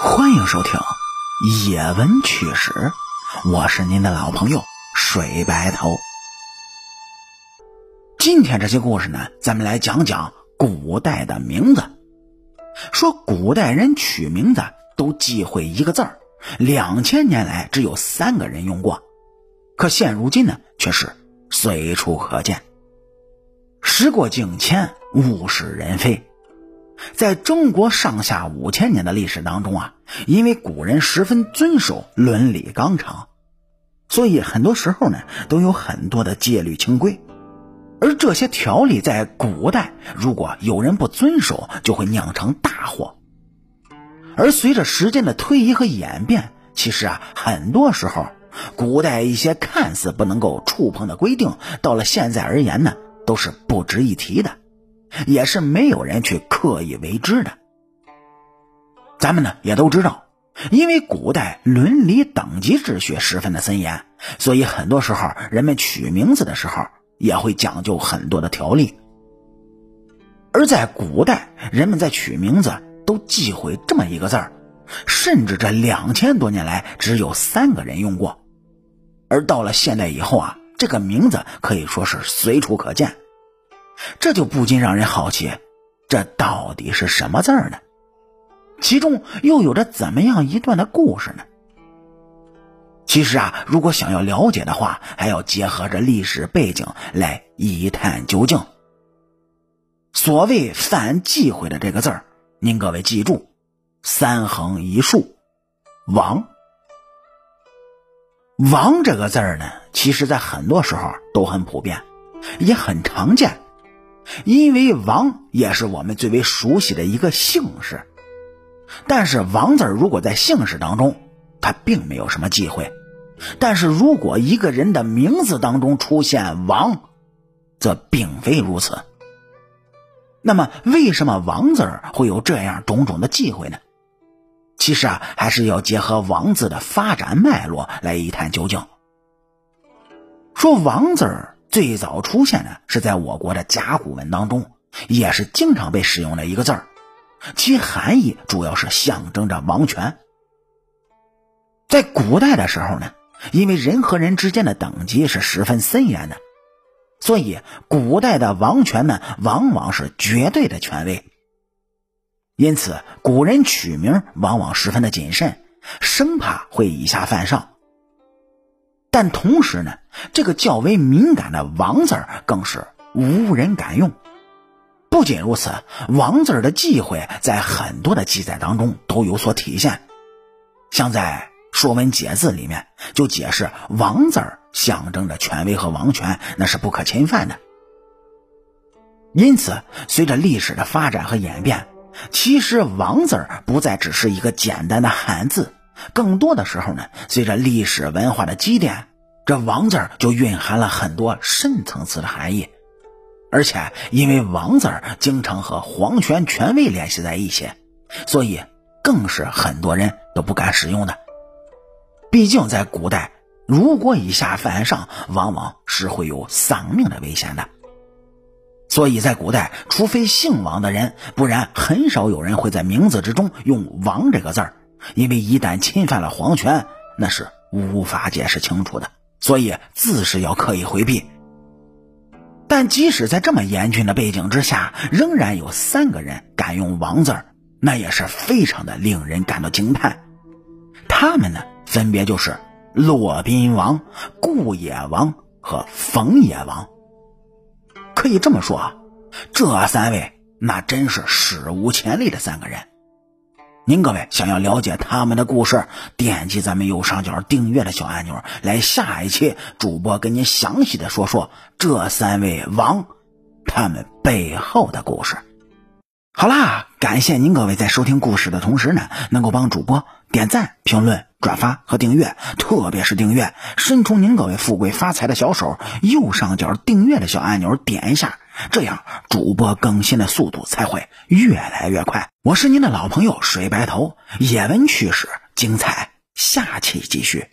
欢迎收听《野闻趣史》，我是您的老朋友水白头。今天这些故事呢，咱们来讲讲古代的名字。说古代人取名字都忌讳一个字儿，两千年来只有三个人用过，可现如今呢，却是随处可见。时过境迁，物是人非。在中国上下五千年的历史当中啊，因为古人十分遵守伦理纲常，所以很多时候呢都有很多的戒律清规，而这些条例在古代如果有人不遵守，就会酿成大祸。而随着时间的推移和演变，其实啊，很多时候古代一些看似不能够触碰的规定，到了现在而言呢，都是不值一提的。也是没有人去刻意为之的。咱们呢也都知道，因为古代伦理等级秩序十分的森严，所以很多时候人们取名字的时候也会讲究很多的条例。而在古代，人们在取名字都忌讳这么一个字儿，甚至这两千多年来只有三个人用过。而到了现代以后啊，这个名字可以说是随处可见。这就不禁让人好奇，这到底是什么字儿呢？其中又有着怎么样一段的故事呢？其实啊，如果想要了解的话，还要结合着历史背景来一探究竟。所谓犯忌讳的这个字儿，您各位记住，三横一竖，王。王这个字儿呢，其实在很多时候都很普遍，也很常见。因为王也是我们最为熟悉的一个姓氏，但是王字如果在姓氏当中，它并没有什么忌讳；但是如果一个人的名字当中出现王，则并非如此。那么，为什么王字会有这样种种的忌讳呢？其实啊，还是要结合王字的发展脉络来一探究竟。说王字儿。最早出现的是在我国的甲骨文当中，也是经常被使用的一个字儿，其含义主要是象征着王权。在古代的时候呢，因为人和人之间的等级是十分森严的，所以古代的王权呢，往往是绝对的权威。因此，古人取名往往十分的谨慎，生怕会以下犯上。但同时呢，这个较为敏感的“王”字更是无人敢用。不仅如此，“王”字的忌讳在很多的记载当中都有所体现。像在《说文解字》里面就解释，“王”字象征着权威和王权，那是不可侵犯的。因此，随着历史的发展和演变，其实“王”字不再只是一个简单的汉字。更多的时候呢，随着历史文化的积淀，这“王”字就蕴含了很多深层次的含义，而且因为“王”字经常和皇权权威联系在一起，所以更是很多人都不敢使用的。毕竟在古代，如果以下犯上，往往是会有丧命的危险的。所以在古代，除非姓王的人，不然很少有人会在名字之中用“王”这个字儿。因为一旦侵犯了皇权，那是无法解释清楚的，所以自是要刻意回避。但即使在这么严峻的背景之下，仍然有三个人敢用“王”字，那也是非常的令人感到惊叹。他们呢，分别就是骆宾王、顾野王和冯野王。可以这么说啊，这三位那真是史无前例的三个人。您各位想要了解他们的故事，点击咱们右上角订阅的小按钮，来下一期主播跟您详细的说说这三位王他们背后的故事。好啦，感谢您各位在收听故事的同时呢，能够帮主播点赞、评论、转发和订阅，特别是订阅，伸出您各位富贵发财的小手，右上角订阅的小按钮点一下，这样主播更新的速度才会越来越快。我是您的老朋友水白头，野闻趣事精彩，下期继续。